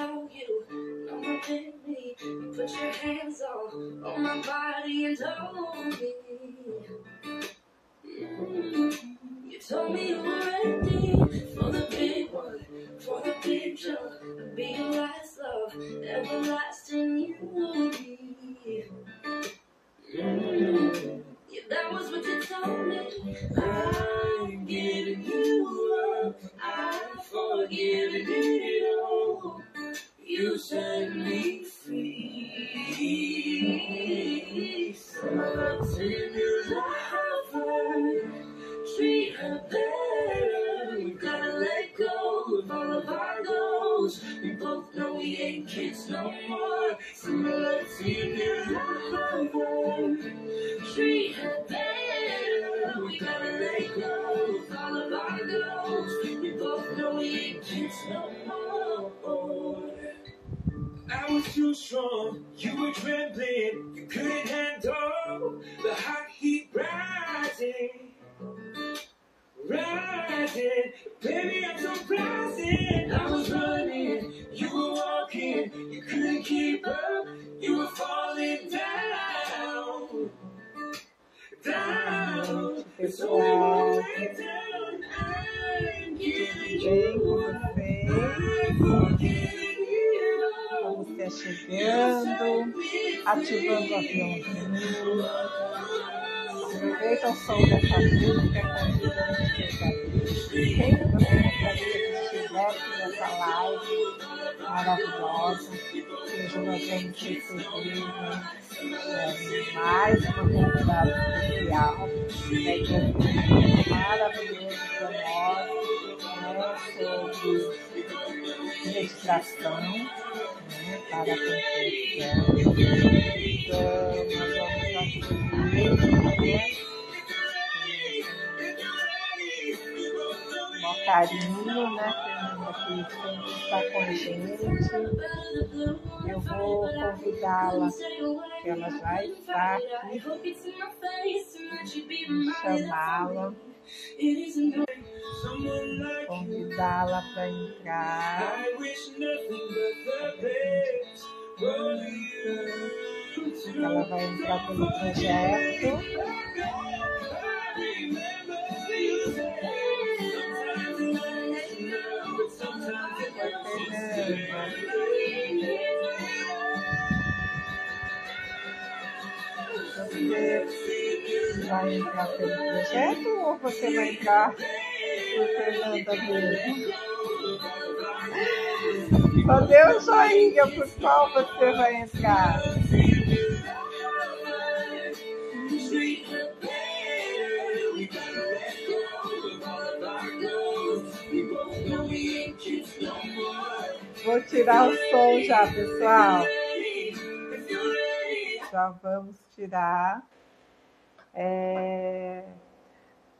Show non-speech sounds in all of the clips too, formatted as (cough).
without you. No more me. You put your hands all on my body and told me. Mm, You told me you were ready for the big one, for the big jump, be your last love, everlasting né, que é um maravilhoso para nós, né, sobre meditação né, para a. Então, nós vamos acolher né, com carinho, né, Que sempre está com a gente. Eu vou convidá-la, ela já está aqui, chamá-la, convidá-la para entrar. Ela vai entrar pelo projeto. Você vai entrar pelo projeto ou você vai entrar por Fernanda mesmo? Só dê um joinha por qual você vai entrar. Vou tirar o som já, pessoal. Já vamos tirar. É,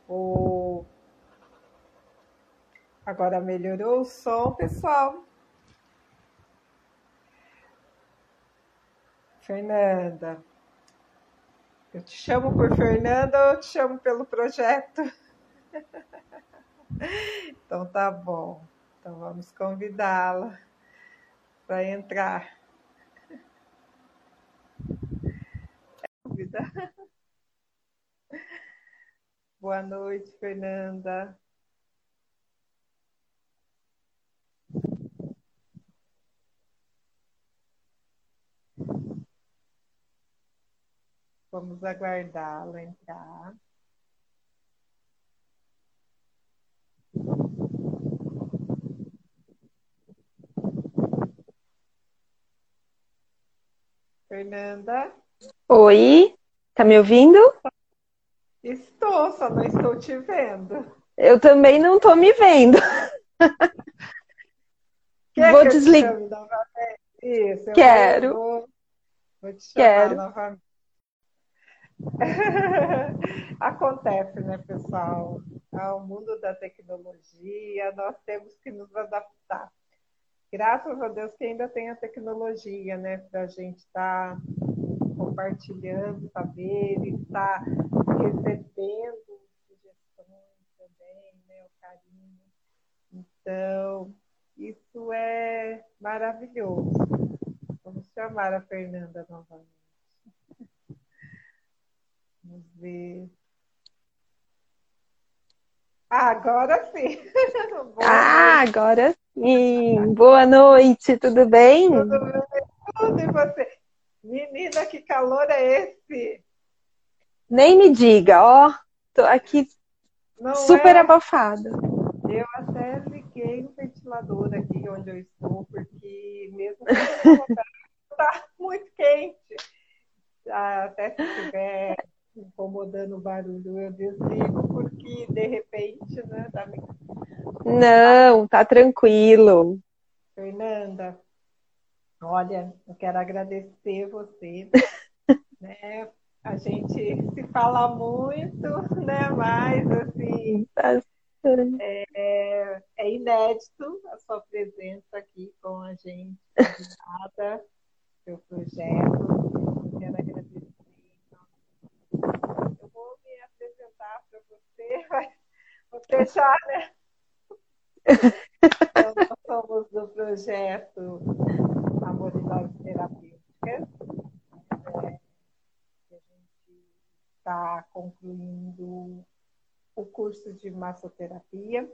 o... Agora melhorou o som, pessoal. Fernanda. Eu te chamo por Fernanda ou eu te chamo pelo projeto? (laughs) Então tá bom. Então vamos convidá-la para entrar. Convidar. Boa noite, Fernanda. Vamos aguardá-la entrar. Fernanda, Oi, tá me ouvindo? estou, só não estou te vendo. Eu também não tô me vendo. (laughs) Quer Vou que te desligar. novamente? Isso, eu Quero. vou, vou te chamar Quero. novamente. (laughs) Acontece, né, pessoal? Ao mundo da tecnologia, nós temos que nos adaptar. Graças a Deus que ainda tem a tecnologia, né, para a gente estar compartilhando saberes, estar recebendo sugestões também, né, o carinho. Então, Isso é maravilhoso. Vamos chamar a Fernanda novamente. (laughs) Vamos ver. Agora sim. (laughs) ah, agora sim. Boa noite, tudo bem? Tudo bem? Tudo e você? Menina, que calor é esse? Nem me diga, ó. Tô aqui Não super é... abafada. Eu até liguei o ventilador aqui onde eu estou, porque mesmo que está (laughs) muito quente. Até se estiver incomodando o barulho, eu desligo, porque de repente, né? Tá me... Não, tá tranquilo. Fernanda, olha, eu quero agradecer você, (laughs) né? A gente se fala muito, né? Mas assim. É, é, inédito a sua presença aqui com a gente, convidada, seu projeto. Eu quero agradecer eu vou me apresentar para você, mas vou deixar, né? Então, nós somos do projeto Amorosidade Terapêutica. É, a gente está concluindo o curso de massoterapia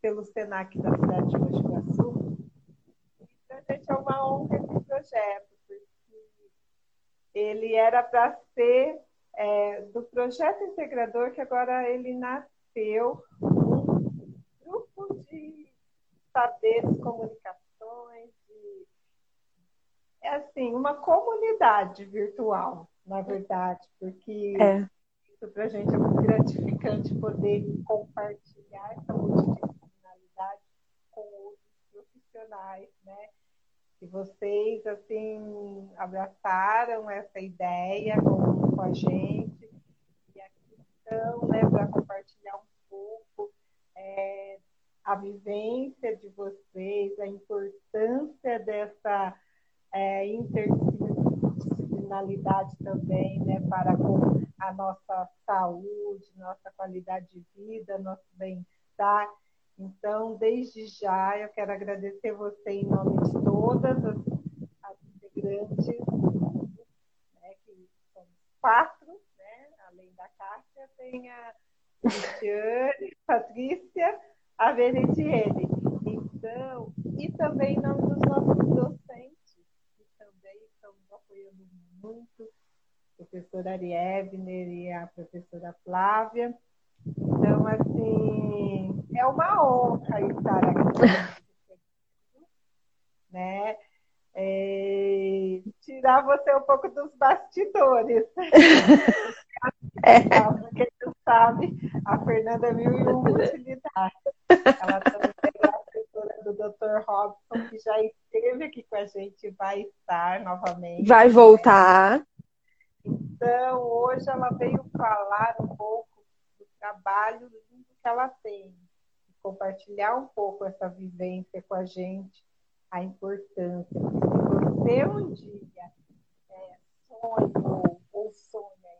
pelo SENAC da cidade de Mogi Guaçu. E a gente é uma honra esse projeto, porque ele era para ser é, do projeto integrador, que agora ele nasceu um grupo de saberes, comunicações, de, é assim, uma comunidade virtual, na verdade, porque é. isso para a gente é muito gratificante poder compartilhar essa multidisciplinaridade com outros profissionais, né? Que vocês assim abraçaram essa ideia com, com a gente e aqui estão né, para compartilhar um pouco é, a vivência de vocês, a importância dessa é, interdisciplinaridade também né, para com a nossa saúde, nossa qualidade de vida, nosso bem-estar. Então, desde já, eu quero agradecer você em nome de todas as, as integrantes, né, que são quatro, né, além da Cássia, tem a Cristiane, (laughs) Patrícia, a Veretiene. Então, e também em nome dos nossos docentes, que também estão apoiando muito, a professora Arievner e a professora Flávia. Então, assim, é uma honra estar aqui. (laughs) né? É, tirar você um pouco dos bastidores. (laughs) É. Quem não sabe, a Fernanda é mil e uma utilidade. Ela também é a assessora do Dr. Robson, que já esteve aqui com a gente, vai estar novamente. Vai voltar. Então, hoje ela veio falar um pouco trabalho lindo que ela tem, compartilhar um pouco essa vivência com a gente, a importância. Se você um dia é, sonhou ou sonha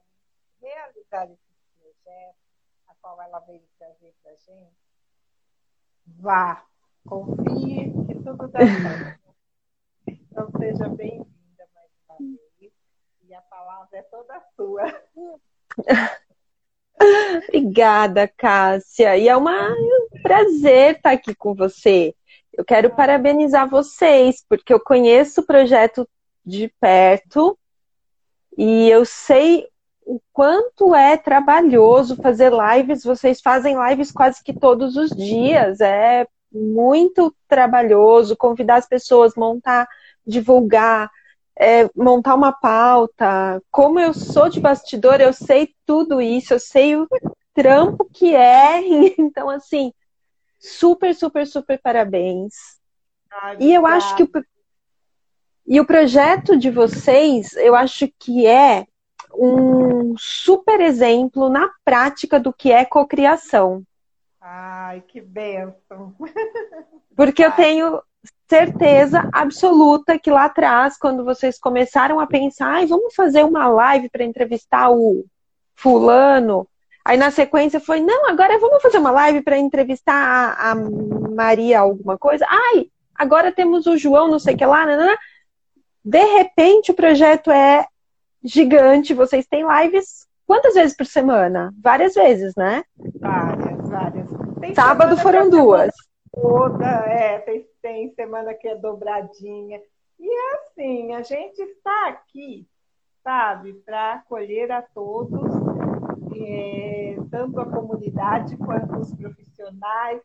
em realizar esse projeto, a qual ela veio trazer para a gente, vá, confie que tudo dá certo. Então, seja bem-vinda mais uma vez. E a palavra é toda sua. (laughs) Obrigada, Cássia. E é uma, um prazer estar aqui com você. Eu quero parabenizar vocês, porque eu conheço o projeto de perto e eu sei o quanto é trabalhoso fazer lives. Vocês fazem lives quase que todos os dias. É muito trabalhoso convidar as pessoas, montar, divulgar é, montar uma pauta. Como eu sou de bastidor, eu sei tudo isso, eu sei o trampo que é. (laughs) Então, assim, super, super, super parabéns. Ai, e eu acho que o, e o projeto de vocês, eu acho que é um super exemplo na prática do que é cocriação. Ai, que benção! (laughs) Porque eu tenho certeza absoluta que lá atrás, quando vocês começaram a pensar, vamos fazer uma live para entrevistar o fulano, Aí na sequência foi, não, agora vamos fazer uma live para entrevistar a, a, Maria alguma coisa. Ai, agora temos o João, não sei o que lá, nanana. De repente o projeto é gigante, vocês têm lives quantas vezes por semana? Várias vezes, né? Várias, várias. Tem Sábado foram duas. Toda, é, tem, tem semana que é dobradinha. E é assim, a gente está aqui, sabe, para acolher a todos, é, tanto a comunidade quanto os profissionais.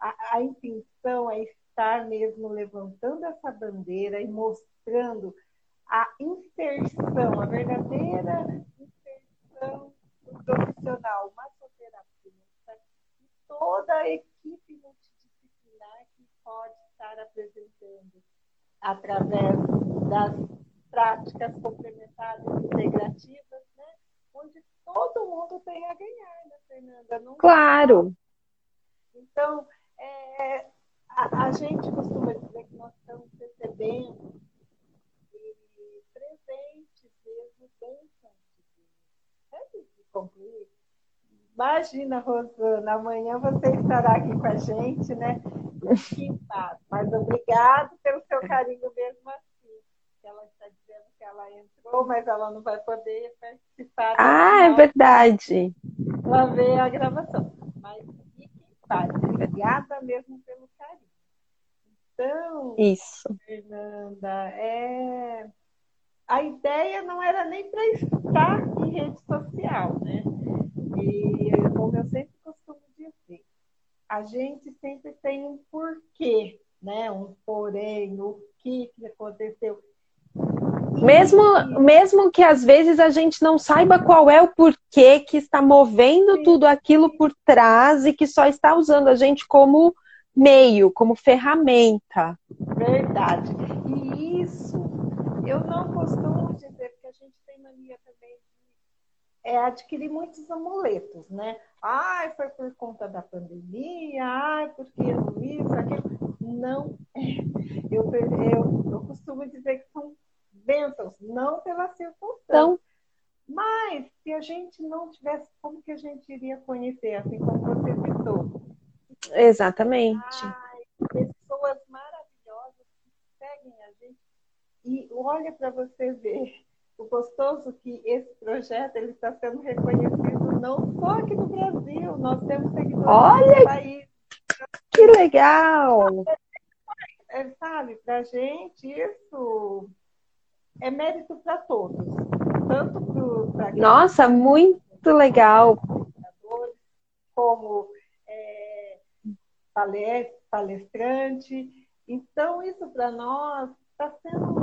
A, a intenção é estar mesmo levantando essa bandeira e mostrando a inserção, a verdadeira inserção do profissional, massoterapeuta e toda a equipe multidisciplinar que pode estar apresentando através das práticas complementares integrativas, né? onde todo mundo tem a ganhar, né, Fernanda? Não claro. Então, é, a, a, gente costuma dizer que nós estamos recebendo e presentes mesmo bênçãos Antes de concluir, imagina, Rosana, amanhã você estará aqui com a gente, né? Mas obrigado pelo seu carinho mesmo assim. Ela está dizendo que ela entrou, mas ela não vai poder participar. Ah, é verdade. Ela vê a gravação. Mas fique em paz. Obrigada mesmo pelo carinho. Então, Isso. Fernanda, é... a ideia não era nem para estar em rede social, né? E como eu sempre costumo dizer, a gente sempre tem um porquê, né? Um porém, o que, que aconteceu. Mesmo, mesmo que às vezes a gente não saiba qual é o porquê que está movendo tudo aquilo por trás e que só está usando a gente como meio, como ferramenta. Verdade. E isso eu não costumo dizer, porque a gente tem mania também de é, adquirir muitos amuletos, né? Ai, foi por conta da pandemia, ai, porque isso, aquilo. Não. (laughs) Eu, eu, eu costumo dizer que são bênçãos, não pela circunstância. Então, mas se a gente não tivesse, como que a gente iria conhecer, assim como você citou? Exatamente. Ai, pessoas maravilhosas que seguem a gente. E olha para você ver o gostoso que esse projeto ele está sendo reconhecido não só aqui no Brasil, nós temos seguidores olha, no país. Que legal! É, sabe, para a gente isso é mérito para todos. Tanto para Nossa, muito legal. Como é, palestrante. Então, isso para nós está sendo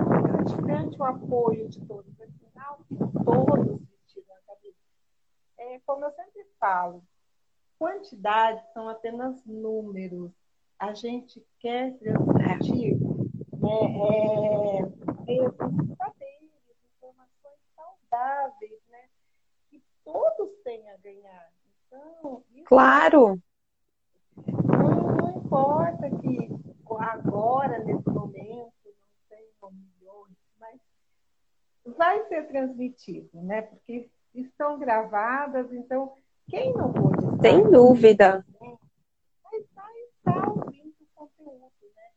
gratificante o apoio de todos. Afinal, todos vestiram a cabeça. É, como eu sempre falo, quantidades são apenas números. A gente quer transmitir é, é, mesmo saberes, informações saudáveis, né? Que todos têm a ganhar. Então, claro. Não, não, importa que agora, nesse momento, não tenham milhões, mas vai ser transmitido, né? Porque estão gravadas, então quem não pôde Sem dúvida. Vai estar, estar ouvindo o conteúdo, né?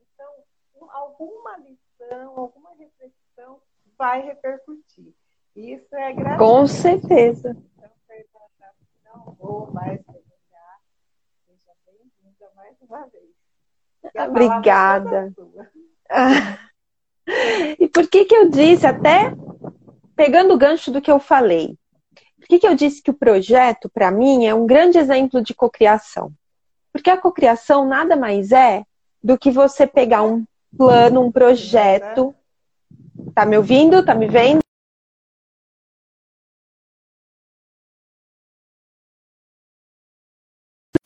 Então, alguma lição, alguma reflexão vai repercutir. Isso é gratuito. Com certeza. Então, não vou mais perguntar. Seja bem-vinda mais uma vez. Obrigada. (laughs) E por que que eu disse, até pegando o gancho do que eu falei, por que, que eu disse que o projeto, para mim, é um grande exemplo de cocriação? Porque a cocriação nada mais é do que você pegar um plano, um projeto. Tá me ouvindo? Tá me vendo?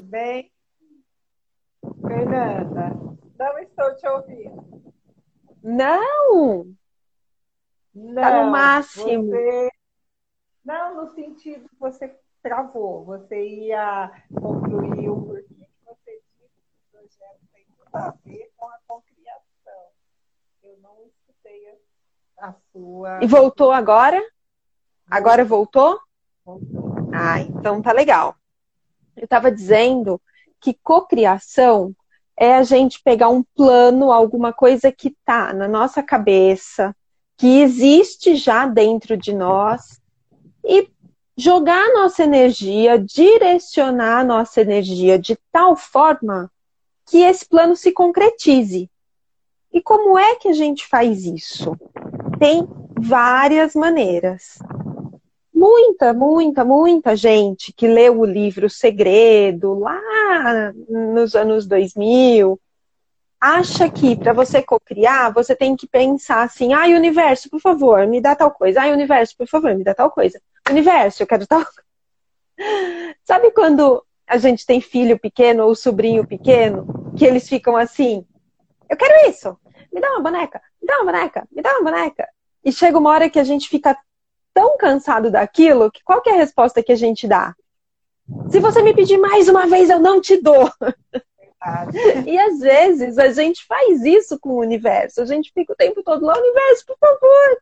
Bem, Fernanda, não estou te ouvindo. Não! Não, tá no máximo. Você... Não, no sentido que você travou. Você ia concluir o porquê que você disse que o projeto tem tudo a ver com a concriação. Eu não escutei a sua. E voltou agora? Agora voltou? Voltou. Ah, então tá legal. Eu estava dizendo que cocriação é a gente pegar um plano, alguma coisa que tá na nossa cabeça, que existe já dentro de nós, e jogar a nossa energia, direcionar a nossa energia de tal forma que esse plano se concretize. E como é que a gente faz isso? Tem várias maneiras. Muita, muita, muita gente que leu o livro Segredo lá nos anos 2000 acha que para você cocriar, você tem que pensar assim: ai, universo, por favor, me dá tal coisa. Ai, universo, por favor, me dá tal coisa. Universo, eu quero tal. (laughs) Sabe quando a gente tem filho pequeno ou sobrinho pequeno, que eles ficam assim: eu quero isso, me dá uma boneca, me dá uma boneca, me dá uma boneca. E chega uma hora que a gente fica tão cansado daquilo que qual que é a resposta que a gente dá? Se você me pedir mais uma vez, eu não te dou. (laughs) E às vezes a gente faz isso com o universo. A gente fica o tempo todo lá, universo, por favor,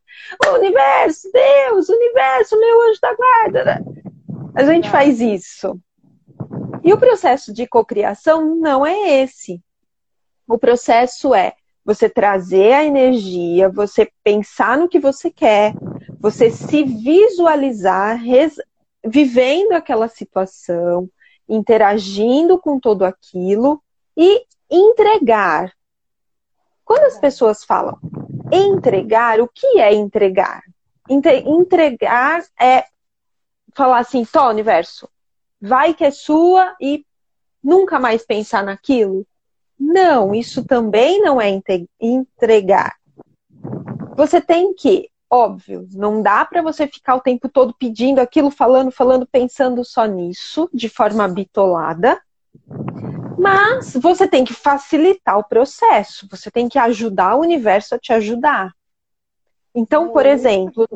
o universo, Deus, universo, meu anjo da guarda. A gente faz isso. E o processo de cocriação não é esse. O processo é você trazer a energia, você pensar no que você quer, você se visualizar res... vivendo aquela situação, interagindo com tudo aquilo e entregar. Quando as pessoas falam entregar, o que é entregar? Entregar é falar assim, tó, universo, vai que é sua e nunca mais pensar naquilo. Não, isso também não é entregar. Você tem que, óbvio, não dá para você ficar o tempo todo pedindo aquilo, falando, falando, pensando só nisso, de forma bitolada. Mas você tem que facilitar o processo, você tem que ajudar o universo a te ajudar. Então, por exemplo,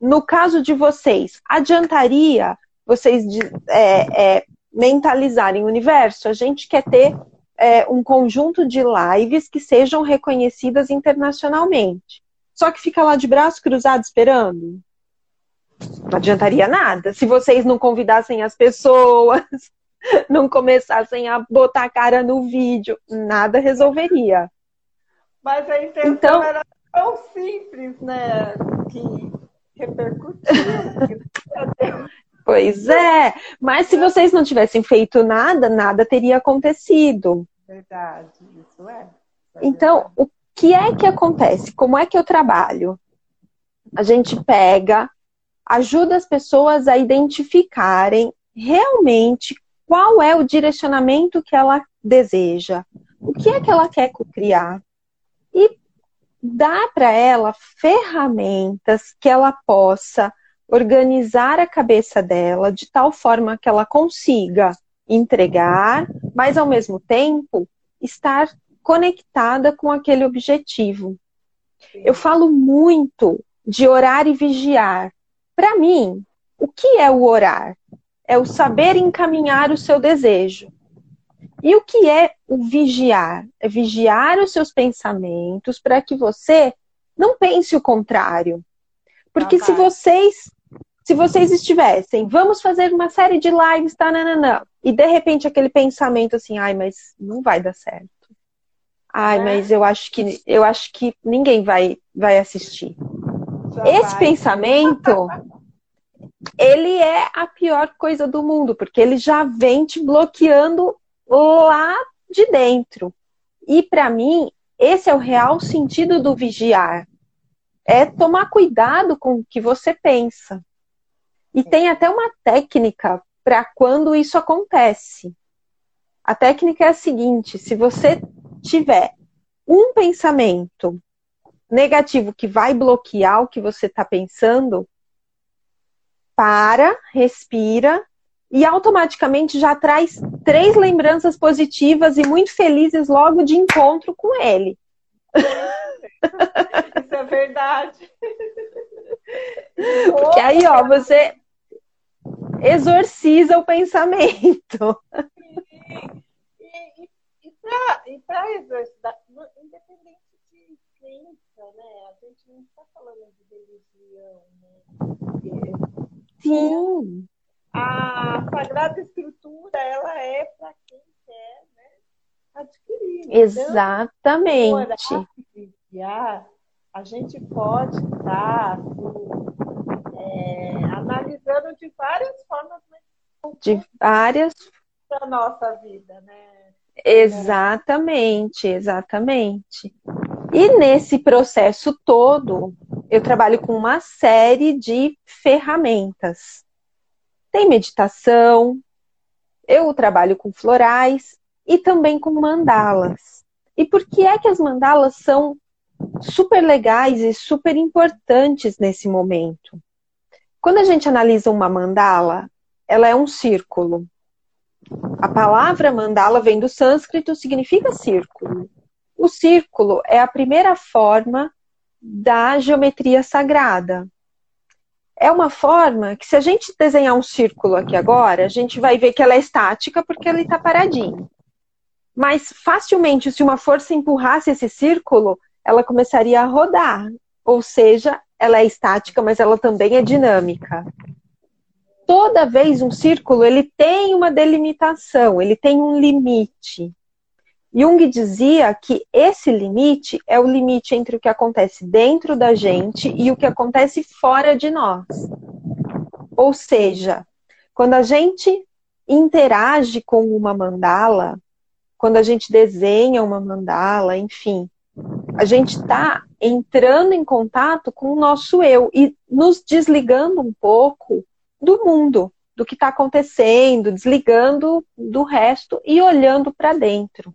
no caso de vocês, adiantaria vocês é, é, mentalizarem o universo? A gente quer ter é, um conjunto de lives que sejam reconhecidas internacionalmente. Só que fica lá de braço cruzado esperando? Não adiantaria nada. Se vocês não convidassem as pessoas, (laughs) não começassem a botar a cara no vídeo, nada resolveria. Mas a intenção então, era tão simples, né? Que repercutiu. (laughs) pois é, mas se vocês não tivessem feito nada, nada teria acontecido. Verdade, isso é. é então, o que é que acontece? Como é que eu trabalho? A gente pega, ajuda as pessoas a identificarem realmente qual é o direcionamento que ela deseja, o que é que ela quer criar e dá para ela ferramentas que ela possa organizar a cabeça dela de tal forma que ela consiga entregar, mas ao mesmo tempo estar conectada com aquele objetivo. Eu falo muito de orar e vigiar. Para mim, o que é o orar? É o saber encaminhar o seu desejo. E o que é o vigiar? É vigiar os seus pensamentos para que você não pense o contrário. Porque ah, se vocês se vocês estivessem, vamos fazer uma série de lives, tá, nananã, e de repente aquele pensamento assim, ai, mas não vai dar certo. Ai, é. mas eu acho que eu acho que ninguém vai vai assistir. Já Esse vai. pensamento (laughs) ele é a pior coisa do mundo, porque ele já vem te bloqueando lá de dentro. E para mim, esse é o real sentido do vigiar. É tomar cuidado com o que você pensa. E tem até uma técnica para quando isso acontece. A técnica é a seguinte: se você tiver um pensamento negativo que vai bloquear o que você está pensando, para, respira e automaticamente já traz três lembranças positivas e muito felizes logo de encontro com ele. (laughs) Isso é verdade. (laughs) Porque aí, ó, você exorciza o pensamento. E, para exorcizar, independente de crença, né? A gente não está falando de religião, né? Sim. a Sagrada Escritura, ela é para quem quer né, adquirir. Exatamente. Então, a gente pode estar assim, é, analisando de várias formas. De várias. Da nossa vida, né? Exatamente, exatamente. E nesse processo todo, eu trabalho com uma série de ferramentas. Tem meditação, eu trabalho com florais e também com mandalas. E por que é que as mandalas são super legais e super importantes nesse momento? Quando a gente analisa uma mandala, ela é um círculo. A palavra mandala vem do sânscrito, significa círculo. O círculo é a primeira forma da geometria sagrada. É uma forma que, se a gente desenhar um círculo aqui agora, a gente vai ver que ela é estática porque ele está paradinho. Mas facilmente, se uma força empurrasse esse círculo, ela começaria a rodar. Ou seja, ela é estática, mas ela também é dinâmica. Toda vez um círculo ele tem uma delimitação, ele tem um limite. Jung dizia que esse limite é o limite entre o que acontece dentro da gente e o que acontece fora de nós. Ou seja, quando a gente interage com uma mandala, quando a gente desenha uma mandala, enfim, a gente está entrando em contato com o nosso eu e nos desligando um pouco do mundo, do que está acontecendo, desligando do resto e olhando para dentro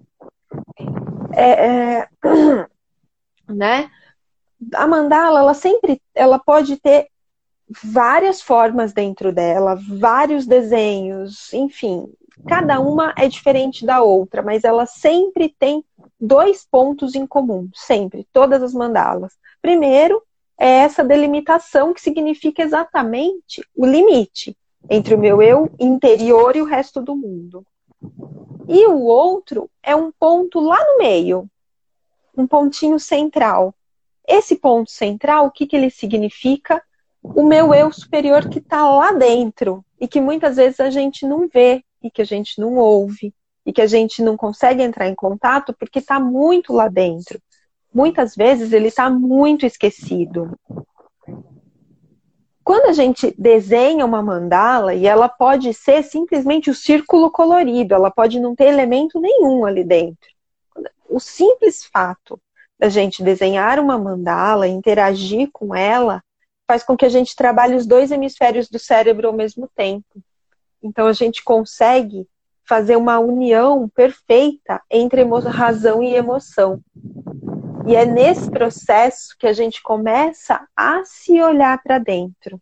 é, é, (clears throat) né? A mandala, ela sempre, ela pode ter várias formas dentro dela, vários desenhos, enfim, cada uma é diferente da outra, mas ela sempre tem dois pontos em comum, sempre, todas as mandalas. Primeiro, é essa delimitação que significa exatamente o limite entre o meu eu interior e o resto do mundo. E o outro é um ponto lá no meio, um pontinho central. Esse ponto central, o que, que ele significa? O meu eu superior que está lá dentro e que muitas vezes a gente não vê e que a gente não ouve e que a gente não consegue entrar em contato porque está muito lá dentro. Muitas vezes ele está muito esquecido. Quando a gente desenha uma mandala, e ela pode ser simplesmente o círculo colorido, ela pode não ter elemento nenhum ali dentro. O simples fato da gente desenhar uma mandala, interagir com ela, faz com que a gente trabalhe os dois hemisférios do cérebro ao mesmo tempo. Então a gente consegue fazer uma união perfeita entre razão e emoção. E é nesse processo que a gente começa a se olhar para dentro.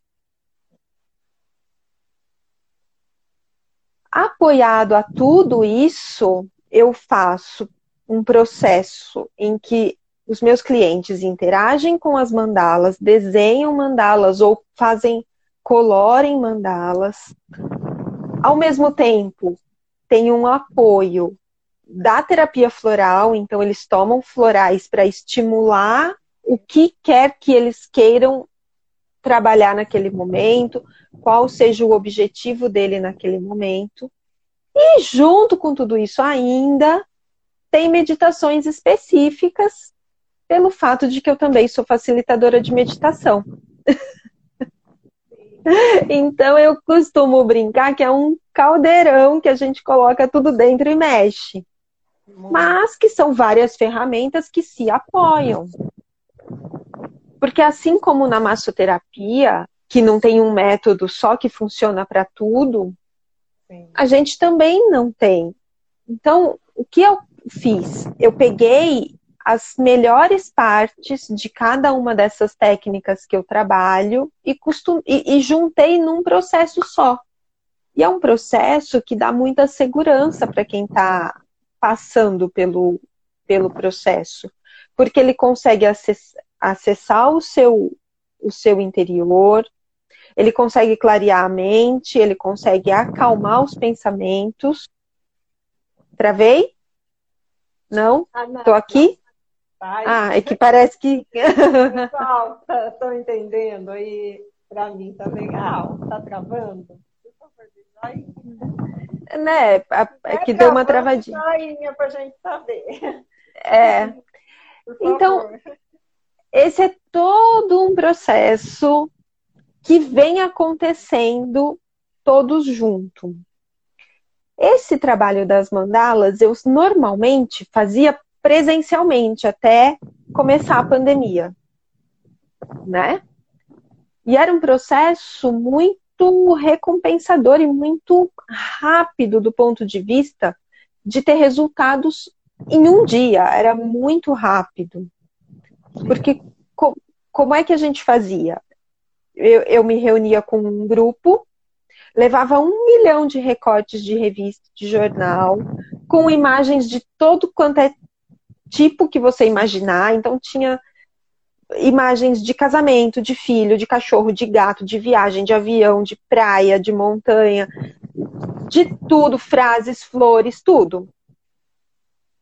Apoiado a tudo isso, eu faço um processo em que os meus clientes interagem com as mandalas, desenham mandalas ou fazem colorem mandalas. Ao mesmo tempo, tem um apoio da terapia floral, então eles tomam florais para estimular o que quer que eles queiram trabalhar naquele momento, qual seja o objetivo dele naquele momento. E junto com tudo isso ainda tem meditações específicas pelo fato de que eu também sou facilitadora de meditação. (laughs) então eu costumo brincar que é um caldeirão que a gente coloca tudo dentro e mexe mas que são várias ferramentas que se apoiam. Porque assim como na massoterapia, que não tem um método só que funciona para tudo, Sim. a gente também não tem. Então, o que eu fiz? Eu peguei as melhores partes de cada uma dessas técnicas que eu trabalho e, costum... e, e juntei num processo só. E é um processo que dá muita segurança para quem está passando pelo, pelo processo, porque ele consegue acessar, acessar o seu, o seu interior, ele consegue clarear a mente, ele consegue acalmar os pensamentos. Travei? Não? Ah, Tô aqui? Ah, é que parece que. Pessoal, estão tá, entendendo aí? Para mim tá legal. Tá travando? Por favor, Né, é que deu uma travadinha. Joinha pra gente saber. É. (laughs) Então, esse é todo um processo que vem acontecendo todos juntos. Esse trabalho das mandalas eu normalmente fazia presencialmente até começar a pandemia, né? E era um processo muito recompensador e muito rápido do ponto de vista de ter resultados em um dia, era muito rápido. Porque co como é que a gente fazia? Eu, eu me reunia com um grupo levava um milhão de recortes de revista, de jornal, com imagens de todo quanto é tipo que você imaginar. Então tinha imagens de casamento, de filho, de cachorro, de gato, de viagem, de avião, de praia, de montanha, de tudo, frases, flores, tudo.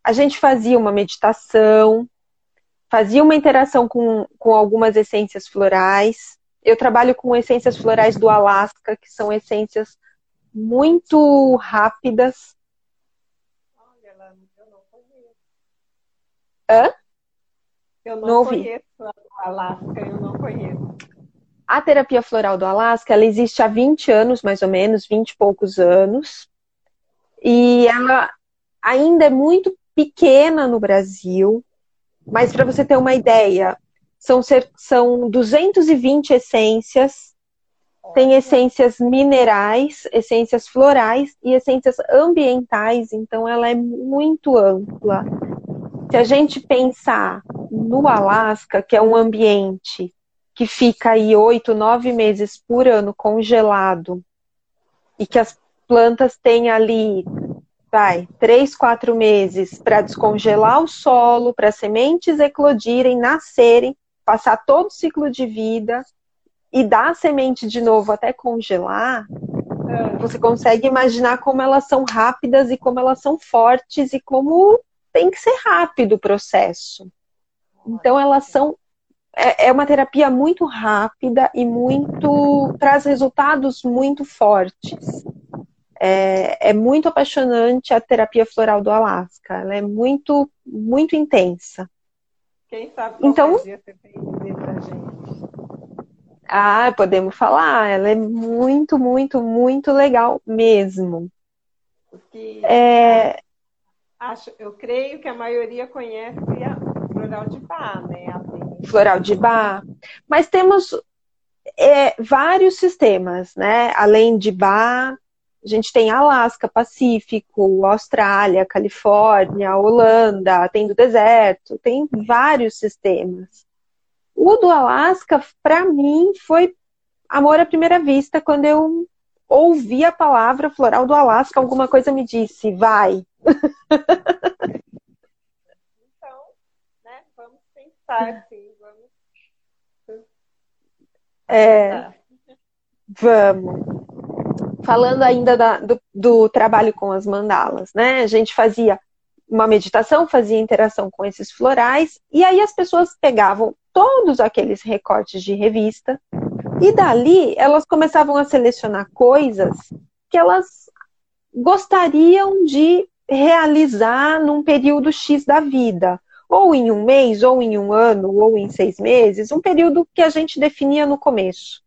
A gente fazia uma meditação, fazia uma interação com, com algumas essências florais, eu trabalho com essências florais do Alasca, que são essências muito rápidas. Olha, eu não conheço. Hã? Eu não, não conheço a Alasca, eu não conheço. A terapia floral do Alasca, ela existe há 20 anos, mais ou menos, 20 e poucos anos. E ela ainda é muito pequena no Brasil. Mas para você ter uma ideia, são, são 220 essências. Tem essências minerais, essências florais e essências ambientais, então ela é muito ampla. Se a gente pensar no Alasca, que é um ambiente que fica aí oito, nove meses por ano congelado e que as plantas têm ali, vai, três, quatro meses para descongelar o solo, para sementes eclodirem, nascerem passar todo o ciclo de vida e dar semente de novo até congelar, você consegue imaginar como elas são rápidas e como elas são fortes e como tem que ser rápido o processo. Então elas são é, é uma terapia muito rápida e muito traz resultados muito fortes. É, é, muito apaixonante a terapia floral do Alasca. Ela é muito muito intensa. Quem sabe então, dia você tem dizer pra gente. Ah, podemos falar. Ela é muito, muito, muito legal mesmo. Porque é... acho, eu creio que a maioria conhece a floral de bar, né? Floral de bar. Mas temos é, vários sistemas, né? Além de bar, a gente tem Alasca, Pacífico, Austrália, Califórnia, Holanda, tem do deserto, tem vários sistemas. O do Alasca, para mim, foi amor à primeira vista quando eu ouvi a palavra floral do Alasca, alguma coisa me disse, vai. (laughs) Então, né, vamos pensar sim, vamos. É, vamos falando ainda da, do, do, trabalho com as mandalas, né? A gente fazia uma meditação, fazia interação com esses florais, e aí as pessoas pegavam todos aqueles recortes de revista, e dali elas começavam a selecionar coisas que elas gostariam de realizar num período X da vida. Ou em um mês, ou em um ano, ou em seis meses, um período que a gente definia no começo.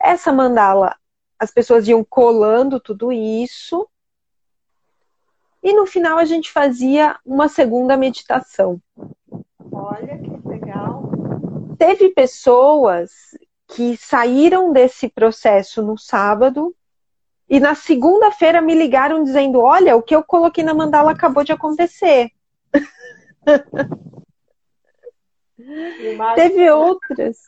Essa mandala as pessoas iam colando tudo isso. E no final a gente fazia uma segunda meditação. Olha que legal. Teve pessoas que saíram desse processo no sábado e na segunda-feira me ligaram dizendo: Olha, o que eu coloquei na mandala acabou de acontecer. (laughs) Teve outras.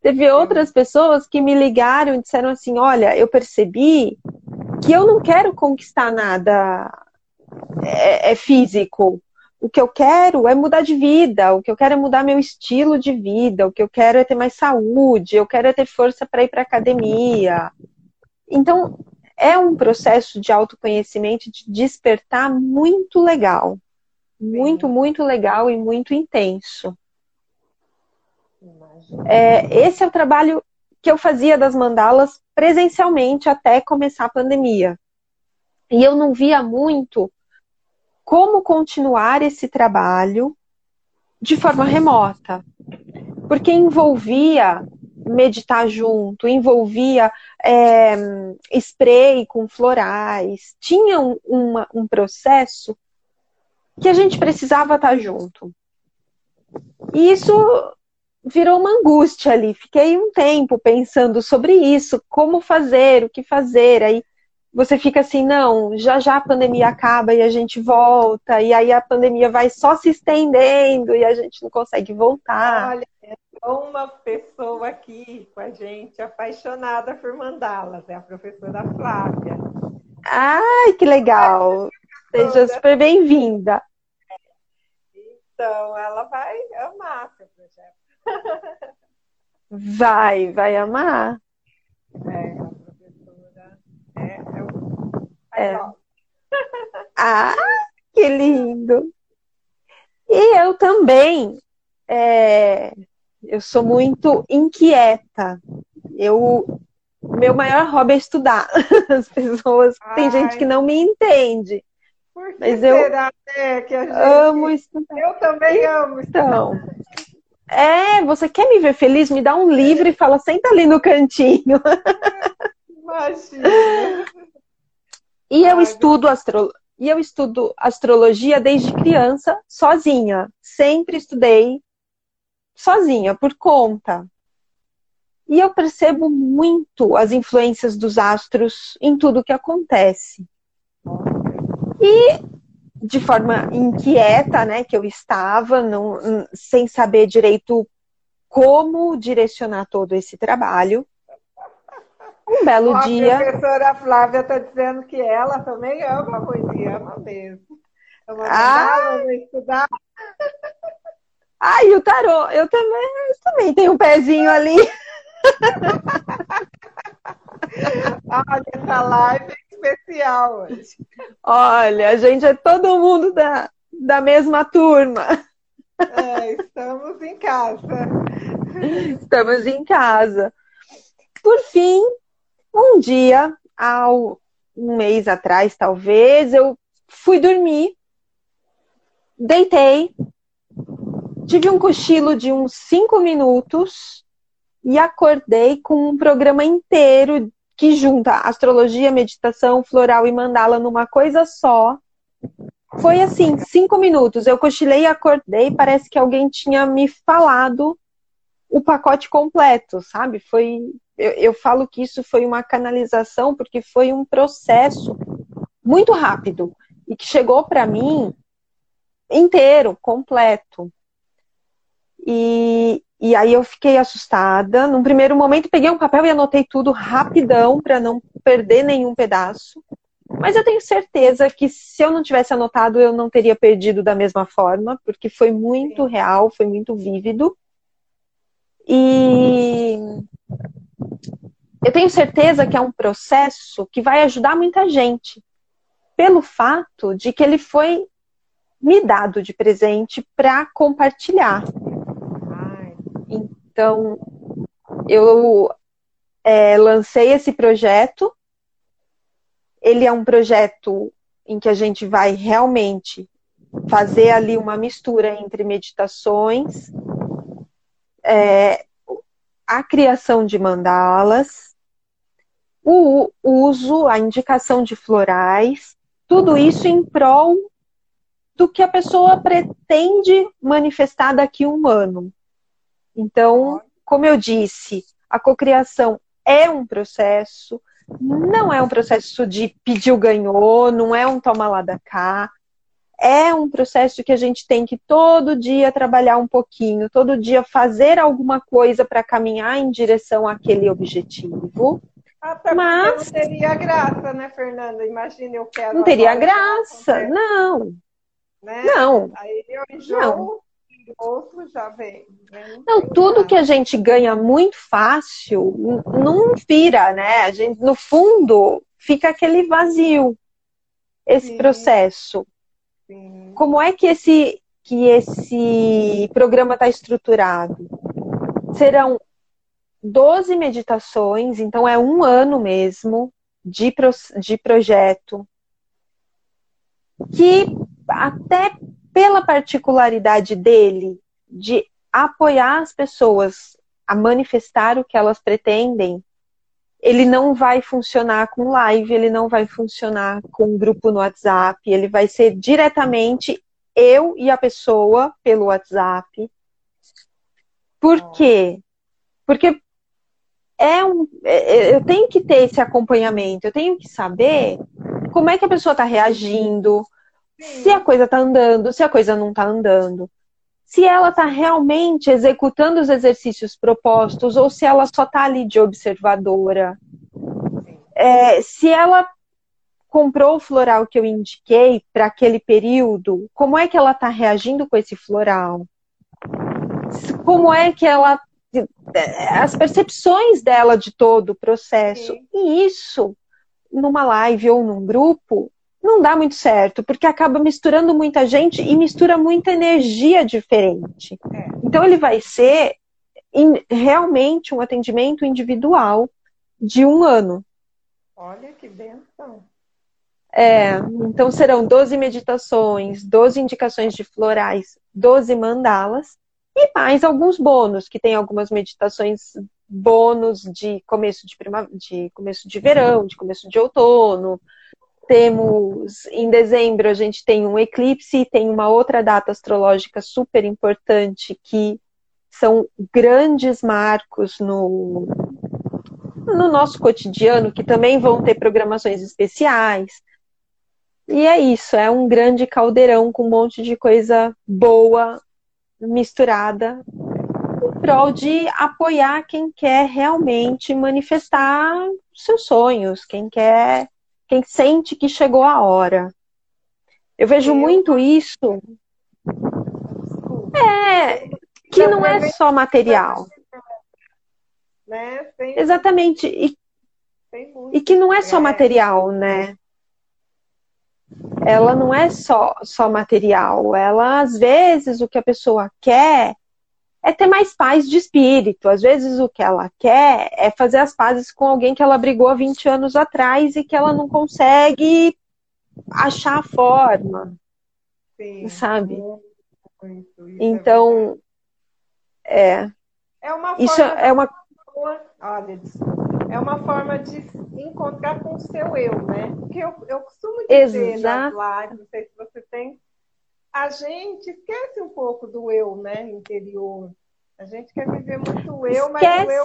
Teve outras pessoas que me ligaram e disseram assim: Olha, eu percebi que eu não quero conquistar nada é, é físico. O que eu quero é mudar de vida, o que eu quero é mudar meu estilo de vida, o que eu quero é ter mais saúde, eu quero é ter força para ir para academia. Então, é um processo de autoconhecimento, de despertar muito legal. Muito, muito legal e muito intenso. É, esse é o trabalho que eu fazia das mandalas presencialmente até começar a pandemia. E eu não via muito como continuar esse trabalho de forma remota. Porque envolvia meditar junto, envolvia é, spray com florais, tinha um, uma, um processo que a gente precisava estar junto. E isso virou uma angústia ali. Fiquei um tempo pensando sobre isso, como fazer, o que fazer. Aí você fica assim, não, já já a pandemia acaba e a gente volta, e aí a pandemia vai só se estendendo e a gente não consegue voltar. Olha, uma pessoa aqui com a gente apaixonada por mandalas, é a professora Flávia. Ai, que legal! Seja super bem-vinda. Então, ela vai amar seu projeto. Vai, vai amar. É, a professora é, é, o... é. (laughs) Ah, que lindo! E eu também é, eu sou muito inquieta. Eu, meu maior hobby é estudar. (laughs) As pessoas, Ai. tem gente que não me entende. Por que mas eu será, né, que a gente... amo estudar. Eu também amo estudar. Então, é, você quer me ver feliz? Me dá um livro e fala, senta ali no cantinho. (laughs) Imagina. E eu Ai, estudo astro... e eu estudo astrologia desde criança, sozinha. Sempre estudei sozinha, por conta. E eu percebo muito as influências dos astros em tudo que acontece. E de forma inquieta, né, que eu estava, não, sem saber direito como direcionar todo esse trabalho. Um belo dia. A professora Flávia está dizendo que ela também ama a poesia, ama mesmo. Ah. estudar. Ai, o tarô, eu também, eu também tenho um pezinho ali. Olha, essa live especial hoje. Olha, a gente é todo mundo da, da mesma turma. É, estamos em casa. Estamos em casa. Por fim, um dia, há um mês atrás, talvez, eu fui dormir, deitei, Tive um cochilo de uns cinco minutos e acordei com um programa inteiro que junta astrologia, meditação, floral e mandala numa coisa só. Foi assim, cinco minutos. Eu cochilei e acordei, parece que alguém tinha me falado o pacote completo, sabe? Foi. Eu, eu falo que isso foi uma canalização, porque foi um processo muito rápido e que chegou para mim inteiro, completo. E, e aí eu fiquei assustada. Num primeiro momento, peguei um papel e anotei tudo rapidão para não perder nenhum pedaço. Mas eu tenho certeza que se eu não tivesse anotado, eu não teria perdido da mesma forma, porque foi muito real, foi muito vívido. E eu tenho certeza que é um processo que vai ajudar muita gente, pelo fato de que ele foi me dado de presente para compartilhar. Então, eu é, lancei esse projeto. Ele é um projeto em que a gente vai realmente fazer ali uma mistura entre meditações, é, a criação de mandalas, o uso, a indicação de florais, tudo isso em prol do que a pessoa pretende manifestar daqui a um ano. Então, como eu disse, a cocriação é um processo, não é um processo de pediu ganhou, não é um toma lá da cá. É um processo que a gente tem que todo dia trabalhar um pouquinho, todo dia fazer alguma coisa para caminhar em direção àquele objetivo. Até Mas não teria graça, né, Fernanda? Imagina eu quero. Não teria graça, não. Né? Não. Aí eu enjoo, não outro já vem. Não, não tudo nada. que a gente ganha muito fácil não vira, né? A gente, no fundo, fica aquele vazio, esse Sim. processo. Sim. Como é que esse, que esse programa está estruturado? Serão 12 meditações, então é um ano mesmo de, pro, de projeto, que até pela particularidade dele de apoiar as pessoas a manifestar o que elas pretendem, ele não vai funcionar com live, ele não vai funcionar com grupo no WhatsApp, ele vai ser diretamente eu e a pessoa pelo WhatsApp. Por quê? Porque é um, é, é, eu tenho que ter esse acompanhamento, eu tenho que saber como é que a pessoa está reagindo, se a coisa está andando, se a coisa não está andando, se ela está realmente executando os exercícios propostos ou se ela só está ali de observadora. É, se ela comprou o floral que eu indiquei para aquele período, como é que ela está reagindo com esse floral? Como é que ela. As percepções dela de todo o processo. Sim. E isso, numa live ou num grupo, não dá muito certo, porque acaba misturando muita gente e mistura muita energia diferente. É. Então ele vai ser in, realmente um atendimento individual de um ano. Olha que benção. É, então serão 12 meditações, 12 indicações de florais, 12 mandalas e mais alguns bônus, que tem algumas meditações bônus de começo de, prima, de começo de verão, de começo de outono, temos em dezembro a gente tem um eclipse, tem uma outra data astrológica super importante que são grandes marcos no, no nosso cotidiano, que também vão ter programações especiais. E é isso, é um grande caldeirão com um monte de coisa boa misturada em prol de apoiar quem quer realmente manifestar seus sonhos, quem quer quem sente que chegou a hora. Eu vejo muito isso. É, que não é só material. Né? Exatamente. E, e que não é só material, né? Ela não é só, só material. Ela, às vezes, o que a pessoa quer é ter mais paz de espírito. Às vezes o que ela quer é fazer as pazes com alguém que ela brigou há 20 anos atrás e que ela não consegue achar a forma. Sim, sabe? É então, é. É uma isso é uma. Olha, é uma forma de encontrar com o seu eu, né? Porque eu, eu costumo dizer Exato. nas lives, não sei se você tem a gente esquece um pouco do eu, né, interior. A gente quer viver muito o eu, mas o eu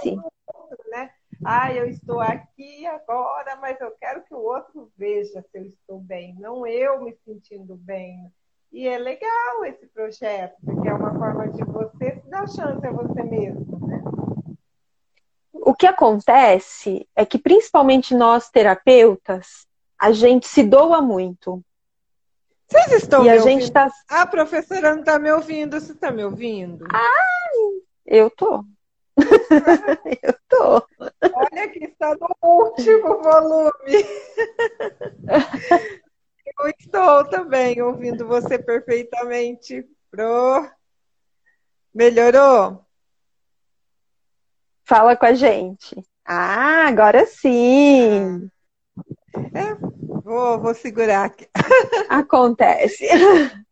outro, né? Ah, eu estou aqui agora, mas eu quero que o outro veja se eu estou bem, não eu me sentindo bem. E é legal esse projeto, porque é uma forma de você se dar chance a você mesmo, né? O que acontece é que, principalmente nós terapeutas, a gente se doa muito. Vocês estão e a ouvindo? Gente tá... A professora não está me ouvindo. Você está me ouvindo? Ah, eu tô. (laughs) eu tô. Olha que está no último volume. (laughs) eu estou também ouvindo você perfeitamente. Pro. Melhorou? Fala com a gente. Ah, agora sim. É, vou, vou segurar aqui. (laughs) Acontece. (laughs)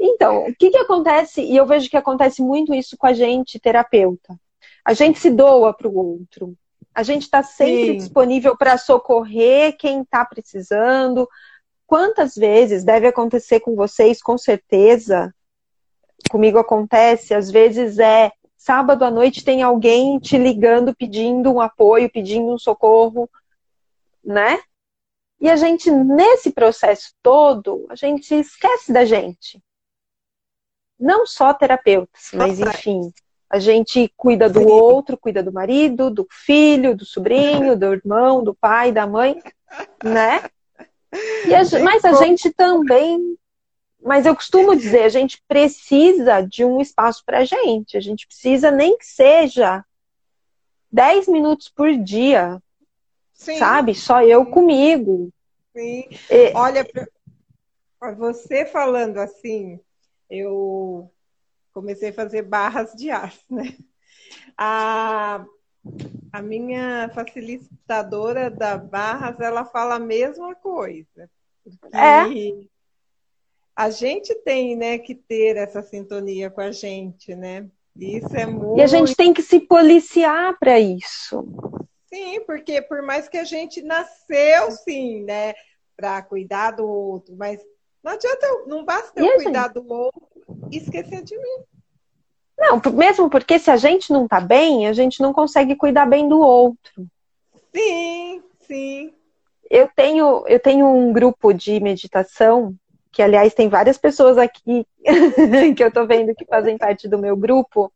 Então, o que, que acontece? E eu vejo que acontece muito isso com a gente, terapeuta. A gente se doa para o outro. A gente está sempre Sim. disponível para socorrer quem está precisando. Quantas vezes deve acontecer com vocês, com certeza? Comigo acontece, às vezes é sábado à noite tem alguém te ligando pedindo um apoio, pedindo um socorro, né? E a gente, nesse processo todo, a gente esquece da gente. Não só terapeutas, mas enfim, a gente cuida do outro, cuida do marido, do filho, do sobrinho, do irmão, do pai, da mãe, né? A, mas a gente também. Mas eu costumo dizer, a gente precisa de um espaço para a gente. A gente precisa nem que seja 10 minutos por dia Sim. Sabe? Só eu comigo. Sim. E... Olha, você falando assim, eu comecei a fazer barras de ar, (laughs) né? A, A minha facilitadora da Barras, ela fala a mesma coisa. É. A gente tem, né, que ter essa sintonia com a gente, né? Isso é muito. E a gente tem que se policiar para isso. Sim, porque por mais que a gente nasceu, sim, né, para cuidar do outro, mas não adianta, não basta eu cuidar gente? do outro e esquecer de mim. Não, mesmo porque se a gente não tá bem, a gente não consegue cuidar bem do outro. Sim, sim. Eu tenho, eu tenho um grupo de meditação, que aliás tem várias pessoas aqui (laughs) que eu tô vendo que fazem parte do meu grupo.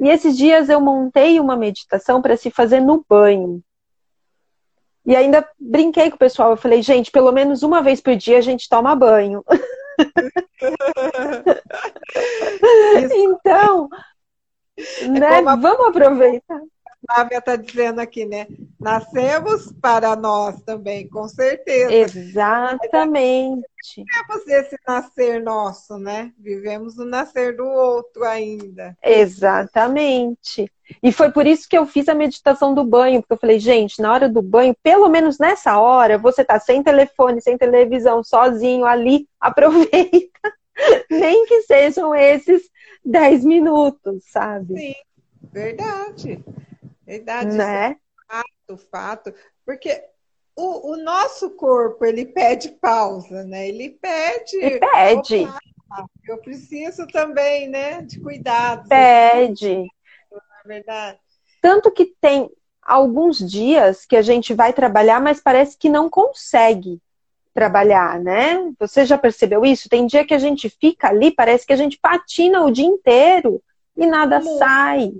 E esses dias eu montei uma meditação para se fazer no banho. E ainda brinquei com o pessoal, eu falei, gente, pelo menos uma vez por dia a gente toma banho. (laughs) (laughs) então, é né, vamos aproveitar. A Flávia está dizendo aqui, né? Nascemos para nós também, com certeza. Exatamente. Vivemos esse nascer nosso, né? Vivemos o nascer do outro ainda. Exatamente. E foi por isso que eu fiz a meditação do banho, porque eu falei, gente, na hora do banho, pelo menos nessa hora, você tá sem telefone, sem televisão, sozinho ali, (laughs) aproveita. Nem que sejam esses 10 minutos, sabe? Sim, verdade. Verdade, né? É fato, fato. Porque o, o, nosso corpo, ele pede pausa, né? Ele pede. Ele pede. Opa, eu preciso também, né? De cuidado. Pede. Na verdade. Tanto que tem alguns dias que a gente vai trabalhar, mas parece que não consegue trabalhar, né? Você já percebeu isso? Tem dia que a gente fica ali, parece que a gente patina o dia inteiro e nada Muito. sai.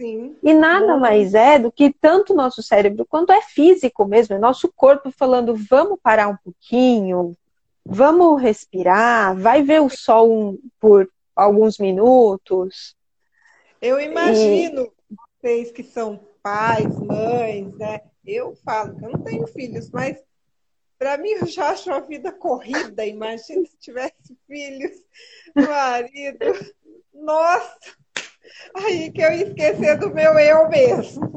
Sim. E nada mais é do que tanto nosso cérebro quanto é físico mesmo, é nosso corpo falando: vamos parar um pouquinho, vamos respirar, vai ver o sol por alguns minutos. Eu imagino e... vocês que são pais, mães, né? Eu falo que eu não tenho filhos, mas para mim eu já acho a vida corrida. Imagina se tivesse filhos, marido. Nossa! Aí que eu ia esquecer do meu eu mesmo.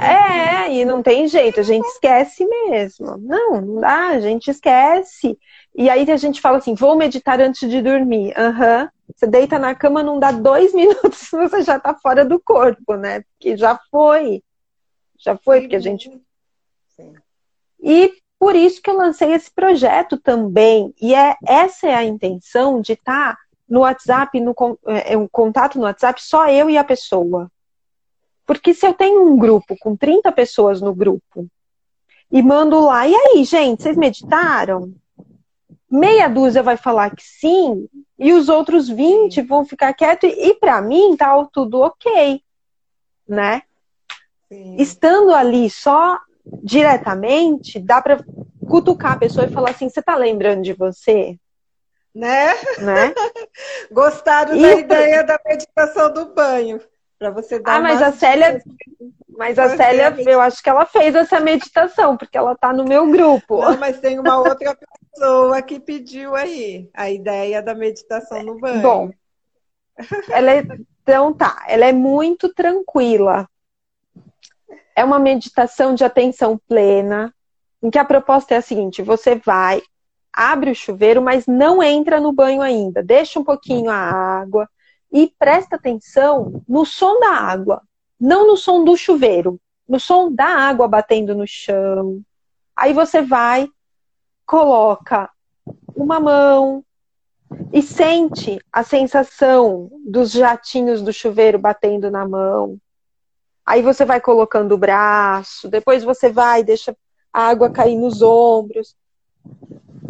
É, e não tem jeito, a gente esquece mesmo. Não, não dá, a gente esquece. E aí a gente fala assim, vou meditar antes de dormir. Aham. Uhum. Você deita na cama, não dá dois (laughs) minutos, você já tá fora do corpo, né? Porque já foi. Já foi, porque a gente. Sim. E por isso que eu lancei esse projeto também. E é essa é a intenção de estar tá no WhatsApp, no é, um contato no WhatsApp, só eu e a pessoa. Porque se eu tenho um grupo com 30 pessoas no grupo e mando lá, e aí, gente, vocês meditaram? Meia dúzia vai falar que sim, e os outros 20 vão ficar quietos, e para mim tá tudo ok, né? Sim. Estando ali só diretamente, dá para cutucar a pessoa e falar assim: você tá lembrando de você? Né? né? (laughs) Gostaram e da ideia da meditação do banho. Para você dar Ah, mas a Célia. Mas a Célia, eu acho que ela fez essa meditação, porque ela tá no meu grupo. Não, mas tem uma outra pessoa que pediu aí a ideia da meditação no banho. Bom, ela é, então tá, ela é muito tranquila. É uma meditação de atenção plena, em que a proposta é a seguinte: você vai, abre o chuveiro, mas não entra no banho ainda. Deixa um pouquinho a água e presta atenção no som da água, não no som do chuveiro, no som da água batendo no chão. Aí você vai, coloca uma mão e sente a sensação dos jatinhos do chuveiro batendo na mão. Aí você vai colocando o braço, depois você vai, deixa a água cair nos ombros.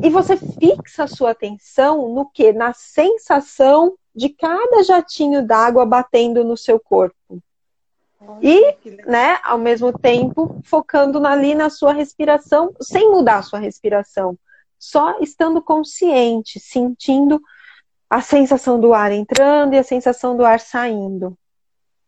E você fixa a sua atenção no que? Na sensação de cada jatinho d'água batendo no seu corpo. e, né, ao mesmo tempo, focando ali na sua respiração, sem mudar a sua respiração, só estando consciente, sentindo a sensação do ar entrando e a sensação do ar saindo.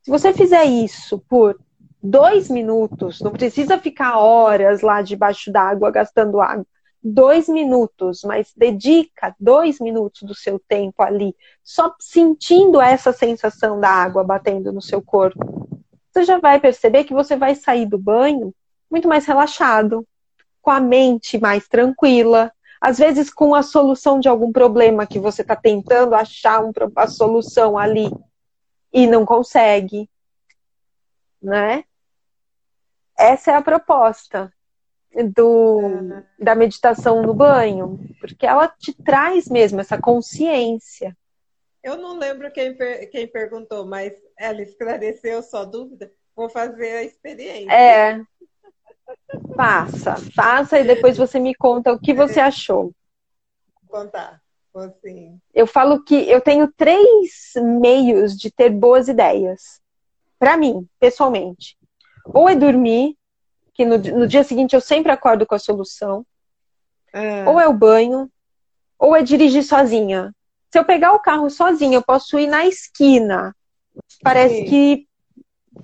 Se você fizer isso por dois minutos, não precisa ficar horas lá debaixo d'água gastando água dois minutos, mas dedica dois minutos do seu tempo ali, só sentindo essa sensação da água batendo no seu corpo. você já vai perceber que você vai sair do banho muito mais relaxado, com a mente mais tranquila, às vezes com a solução de algum problema que você está tentando achar um, a solução ali e não consegue, né? Essa é a proposta do, da meditação no banho, porque ela te traz mesmo essa consciência. Eu não lembro quem, quem perguntou, mas ela esclareceu sua dúvida. Vou fazer a experiência. É. Faça, faça e depois você me conta o que você achou. Vou contar. Assim. Eu falo que eu tenho três meios de ter boas ideias. Para mim, pessoalmente. Ou é dormir, que no, no, dia seguinte eu sempre acordo com a solução. É. Ou é o banho, ou é dirigir sozinha. Se eu pegar o carro sozinha, eu posso ir na esquina. Parece que,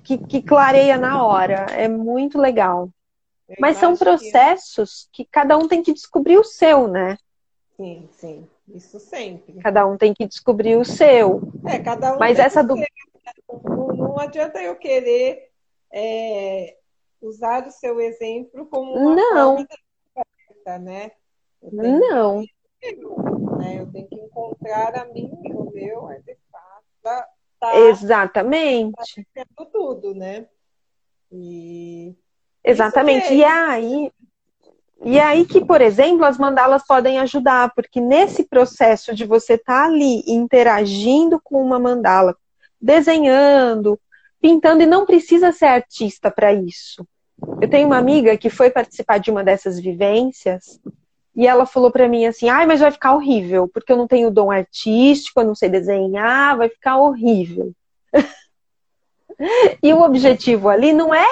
que, que, clareia na hora. É muito legal. Eu Mas são processos que... que cada um tem que descobrir o seu, né? Sim, sim. Isso sempre. Cada um tem que descobrir o seu. É, cada um. Mas essa do. Não, não adianta eu querer é, usar o seu exemplo como uma não. forma de né? Não. Que, né? Eu tenho que encontrar a mim, o meu artefato. Tá, tá, Exatamente. Tá tudo, né? E Exatamente. E aí, e aí que, por exemplo, as mandalas podem ajudar, porque nesse processo de você estar tá ali interagindo com uma mandala, desenhando, pintando, e não precisa ser artista para isso. Eu tenho uma amiga que foi participar de uma dessas vivências e ela falou para mim assim: ai, mas vai ficar horrível, porque eu não tenho dom artístico, eu não sei desenhar, vai ficar horrível. (laughs) E o objetivo ali não é,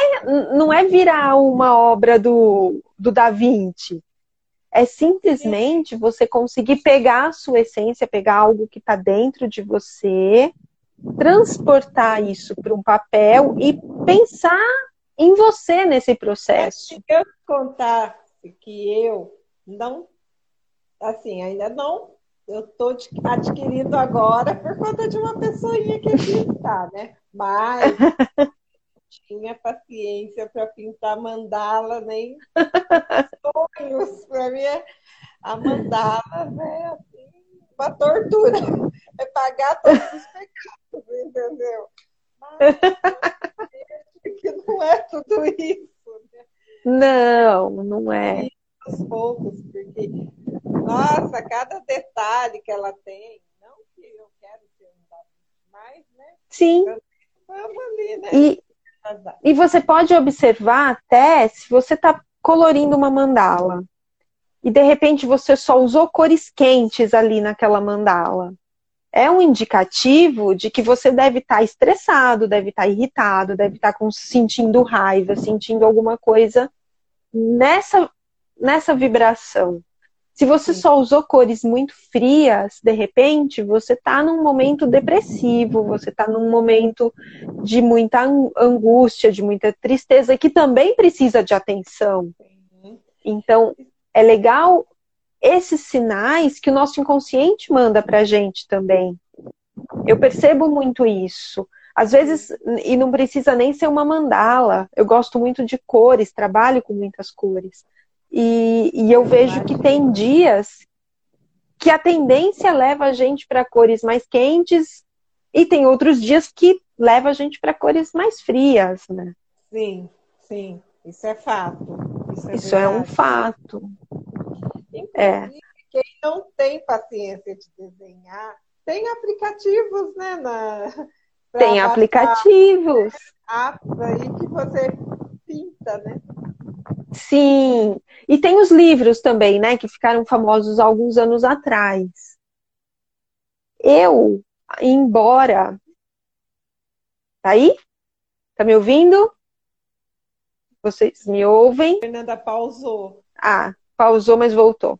não é virar uma obra do, do Da Vinci. É simplesmente você conseguir pegar a sua essência, pegar algo que está dentro de você, transportar isso para um papel e pensar em você nesse processo. Se eu contar que eu não, assim, ainda não, eu estou adquirindo agora por conta de uma pessoinha que está, né? Mas (laughs) tinha paciência para pintar mandala, nem sonhos. Para mim, a mandala né, assim, uma tortura. É pagar todos os pecados, entendeu? Mas (laughs) que (laughs) não é tudo isso. Né? Não, não é. E aos poucos, porque, nossa, cada detalhe que ela tem, não que eu quero ser um mais, né? Sim. Eu ali, né? E, e você pode observar até se você está colorindo uma mandala e de repente você só usou cores quentes ali naquela mandala. É um indicativo de que você deve estar tá estressado, deve estar tá irritado, deve estar tá sentindo raiva, sentindo alguma coisa nessa, nessa vibração. Se você só usou cores muito frias, de repente, você está num momento depressivo, você está num momento de muita angústia, de muita tristeza, que também precisa de atenção. Então, é legal esses sinais que o nosso inconsciente manda para a gente também. Eu percebo muito isso. Às vezes, e não precisa nem ser uma mandala. Eu gosto muito de cores, trabalho com muitas cores. E, e eu vejo que tem dias que a tendência leva a gente para cores mais quentes e tem outros dias que leva a gente para cores mais frias, né? Sim, sim, isso é fato. Isso é, isso é um fato. Inclusive, é. quem não tem paciência de desenhar, tem aplicativos, né? Na, tem aplicativos. Apps aí que você pinta, né? Sim, e tem os livros também, né, que ficaram famosos alguns anos atrás. Eu, embora. Tá aí? Tá me ouvindo? Vocês me ouvem? Fernanda pausou. Ah, pausou, mas voltou.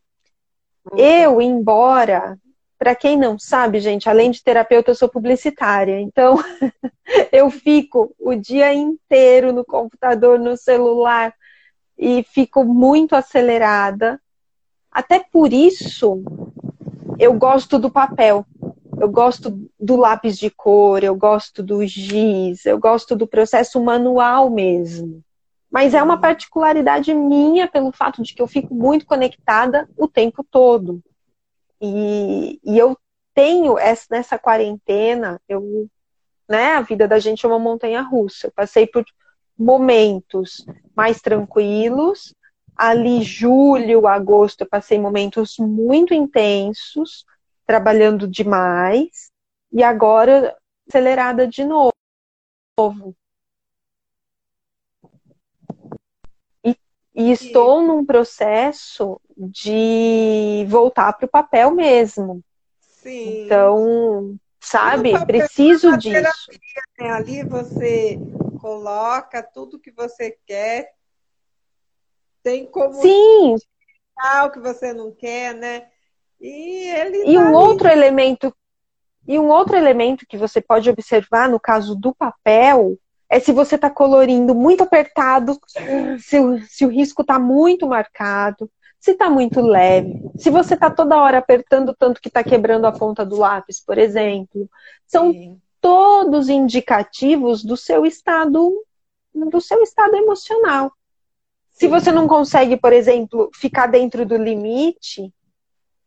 Eu, embora para quem não sabe, gente, além de terapeuta, eu sou publicitária. Então, (laughs) eu fico o dia inteiro no computador, no celular, e fico muito acelerada. Até por isso, eu gosto do papel. eu gosto do lápis de cor, eu gosto do giz, eu gosto do processo manual mesmo. Mas é uma particularidade minha pelo fato de que eu fico muito conectada o tempo todo. E, e eu tenho essa, nessa quarentena, eu, né, a vida da gente é uma montanha russa. Eu passei por momentos mais tranquilos. Ali, julho, agosto, eu passei momentos muito intensos, trabalhando demais. E agora, acelerada de novo. E, estou num processo de voltar para o papel mesmo. Sim. Então, sabe, preciso disso. né, ali você coloca tudo que você quer. Tem como Sim, o que você não quer, né? E ele E tá um ali. outro elemento, e um outro elemento que você pode observar no caso do papel é se você está colorindo muito apertado, se o, se o risco está muito marcado, se está muito leve, se você está toda hora apertando tanto que está quebrando a ponta do lápis, por exemplo. São Sim. todos indicativos do seu estado, do seu estado emocional. Se você não consegue, por exemplo, ficar dentro do limite,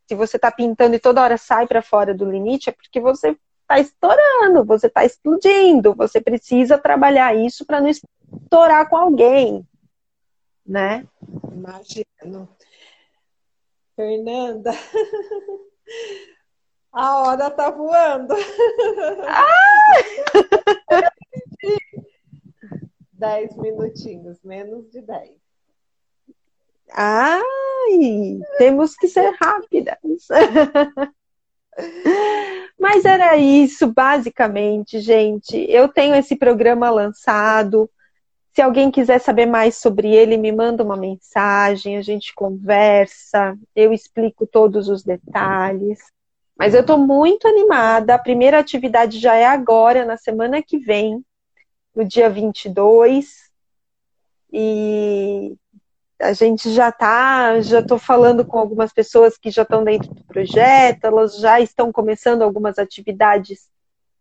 se você está pintando e toda hora sai para fora do limite, é porque você está estourando, você está explodindo, você precisa trabalhar isso para não estourar com alguém, né? Imagino. Fernanda, (laughs) a hora tá voando. (laughs) Dez minutinhos, menos de dez. Ai, temos que ser rápidas. (laughs) Mas era isso, basicamente, gente. Eu tenho esse programa lançado. Se alguém quiser saber mais sobre ele, me manda uma mensagem, a gente conversa, eu explico todos os detalhes. Mas eu estou muito animada. A primeira atividade já é agora, na semana que vem, no dia 22. E a gente já tá, já estou falando com algumas pessoas que já estão dentro do projeto, elas já estão começando algumas atividades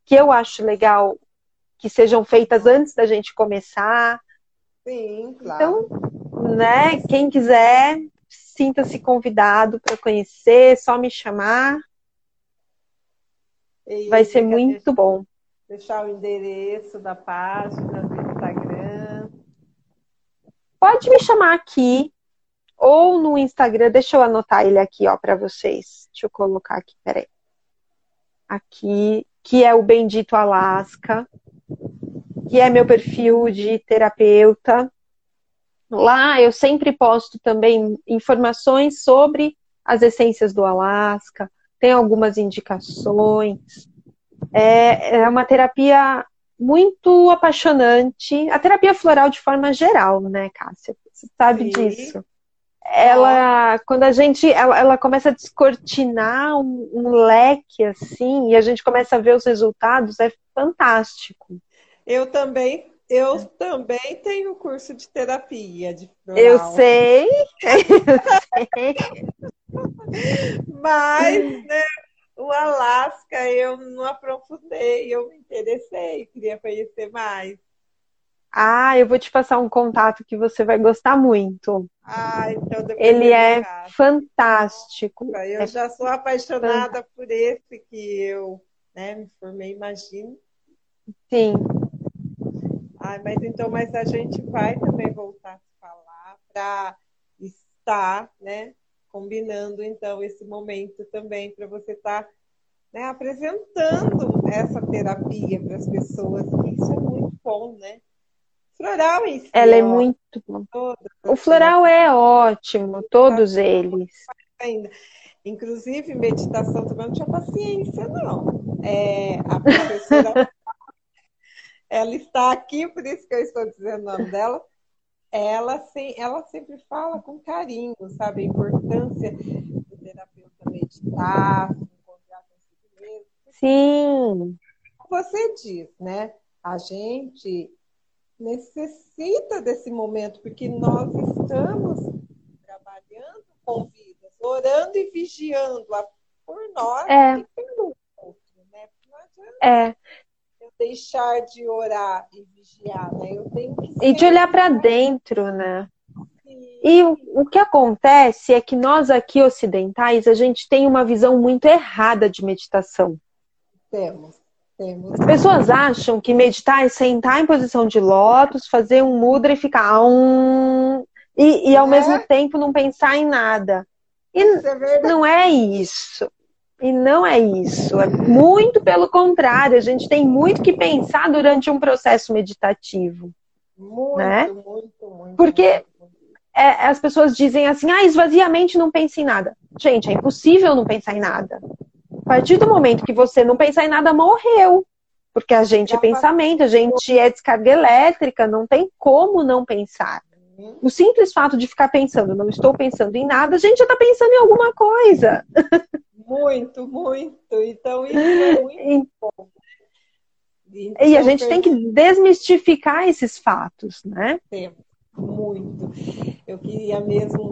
que eu acho legal que sejam feitas antes da gente começar. Sim, claro. Então, né, quem quiser, sinta-se convidado para conhecer, só me chamar, E vai ser muito bom. Deixar o endereço da página Instagram. Pode me chamar aqui ou no Instagram, deixa eu anotar ele aqui, ó, para vocês. Deixa eu colocar aqui, peraí. Aqui, que é o Bendito Alasca, que é meu perfil de terapeuta. Lá eu sempre posto também informações sobre as essências do Alasca, tem algumas indicações. É, é uma terapia muito apaixonante. A terapia floral de forma geral, né, Cássia? Você sabe Sim. disso. Ela, quando a gente, ela, ela começa a descortinar um, um leque assim, e a gente começa a ver os resultados, é fantástico. Eu também, eu também tenho curso de terapia de Eu floral. sei, (laughs) (laughs) eu sei. Mas, né, o Alasca eu não aprofundei, eu me interessei, queria conhecer mais. Ah, eu vou te passar um contato que você vai gostar muito. Ah, então depois Ele é fantástico. Eu É já sou apaixonada por esse que eu né, me formei, imagino. sim. Ai, mas então, mas a gente vai também voltar a falar para estar, né, combinando então esse momento também para você estar né, apresentando essa terapia para as pessoas. Isso é muito bom, né? Floral em si, Ela é ó, muito bom. O floral é ótimo, todos eles. ainda. Inclusive, meditação também não tinha paciência, não. É, a professora, (laughs) ela está aqui, por isso que eu estou dizendo o nome dela. Ela, sim, ela sempre fala com carinho, sabe? A importância do terapeuta meditar, se encontrar consigo mesmo. Sim, Você diz, né? A gente necessita desse momento, porque nós estamos trabalhando com vidas, orando e vigiando por nós É. e pelo outro, É. deixar de orar e vigiar, né? Eu tenho que E de olhar para dentro, né? E o, o que acontece é que nós aqui ocidentais, a gente tem uma visão muito errada de meditação. Temos, temos. As pessoas acham que meditar é sentar em posição de lótus, fazer um mudra e ficar um e, e ao É. mesmo tempo não pensar em nada. E Isso é não é isso. E não é isso. É muito pelo contrário. A gente tem muito que pensar durante um processo meditativo. Muito, né? muito, muito. Porque- muito. É, as pessoas dizem assim, ah, esvazia a mente, não pense em nada. Gente, é impossível não pensar em nada. A partir do momento que você não pensar em nada, morreu. Porque a gente é pensamento, a gente é descarga elétrica, não tem como não pensar. O simples fato de ficar pensando, não estou pensando em nada, a gente já está pensando em alguma coisa. (laughs) Muito, muito. Então, isso é (laughs) muito bom. E a Então, gente tem que desmistificar esses fatos, né? Muito. Eu queria mesmo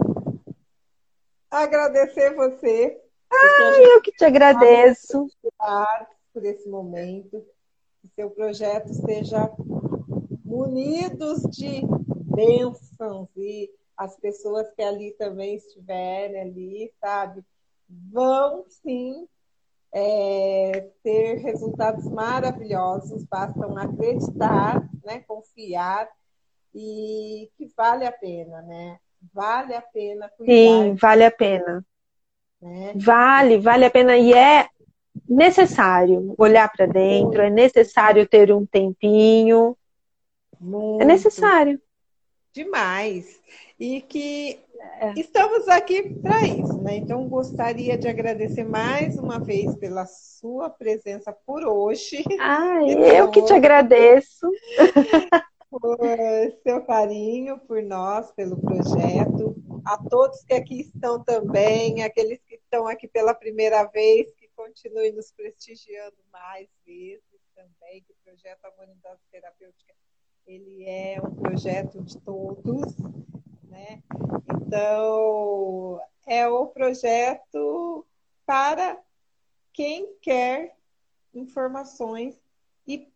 agradecer você. porque a gente Eu que te agradeço. por esse momento. Que seu projeto esteja munidos de bênçãos e as pessoas que ali também estiverem ali, sabe, vão sim é, ter resultados maravilhosos, bastam acreditar, né, confiar e que vale a pena, né? Vale a pena cuidar, Sim, vale a pena. né? Vale, vale a pena e é necessário olhar para dentro, é necessário ter um tempinho, é Muito. necessário. demais. E que É. estamos aqui para isso, né? Então, gostaria de agradecer mais uma vez pela sua presença por hoje, Ai, eu que te agradeço. por (laughs) seu carinho por nós, pelo projeto, a todos que aqui estão também, aqueles que estão aqui pela primeira vez, que continuem nos prestigiando mais vezes também, que o projeto Harmonização Terapêutica ele é um projeto de todos, né? Então, é o projeto para quem quer informações e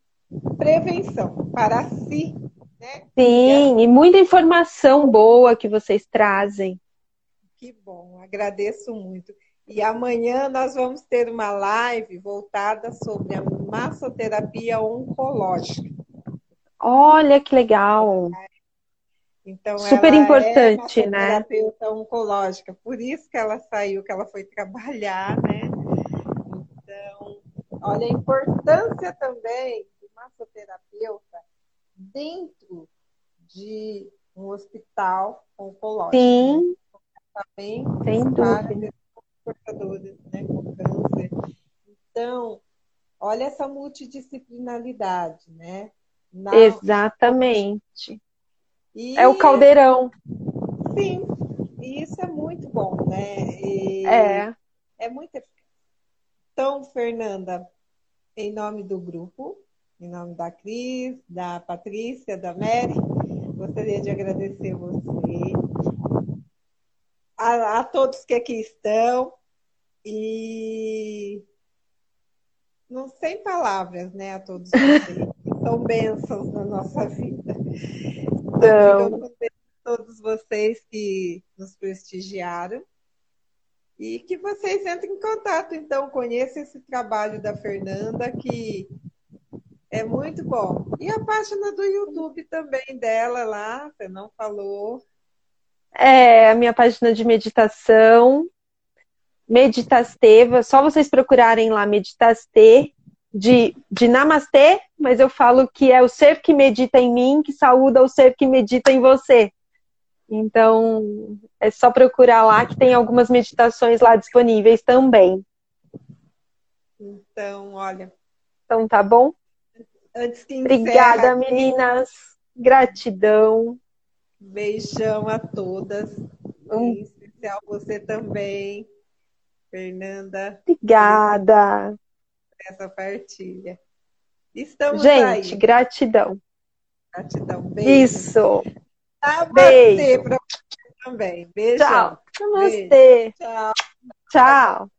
prevenção para si, né? Sim, e muita informação boa que vocês trazem. Que bom, agradeço muito. E amanhã nós vamos ter uma live voltada sobre a massoterapia oncológica. Olha que legal. Então, Super ela importante, é né? terapeuta oncológica, por isso que ela saiu, que ela foi trabalhar, né? Então, olha a importância também do massoterapeuta dentro de um hospital oncológico. né? Sim, Também sem dúvida. portadores né, com câncer. Então, olha essa multidisciplinaridade, né? Na- Exatamente. E- É o caldeirão. Sim, e isso é muito bom, né? E É. é muito eficaz. Então, Fernanda, em nome do grupo, em nome da Cris, da Patrícia, da Mary, gostaria de agradecer você, a, a todos que aqui estão e não sem palavras, né, a todos vocês, que são bênçãos na nossa vida. Então, a todos vocês que nos prestigiaram e que vocês entrem em contato, então, conheçam esse trabalho da Fernanda, que é muito bom. E a página do YouTube também dela lá, você não falou. é a minha página de meditação, Meditasteva, só vocês procurarem lá Meditaste, de, de Namastê, mas eu falo que é o ser que medita em mim, que saúda o ser que medita em você. Então, é só procurar lá que tem algumas meditações lá disponíveis também. Então, olha, Então, tá bom? antes que Obrigada, encerra, meninas. Gratidão. beijão a todas. Um- Em especial você também, Fernanda, Obrigada. Essa partilha. Estamos Gente, aí. gratidão. Gratidão. Beijo. Isso. Namastê Beijo. para você também. Beijão. Tchau. Namastê. Tchau. Tchau.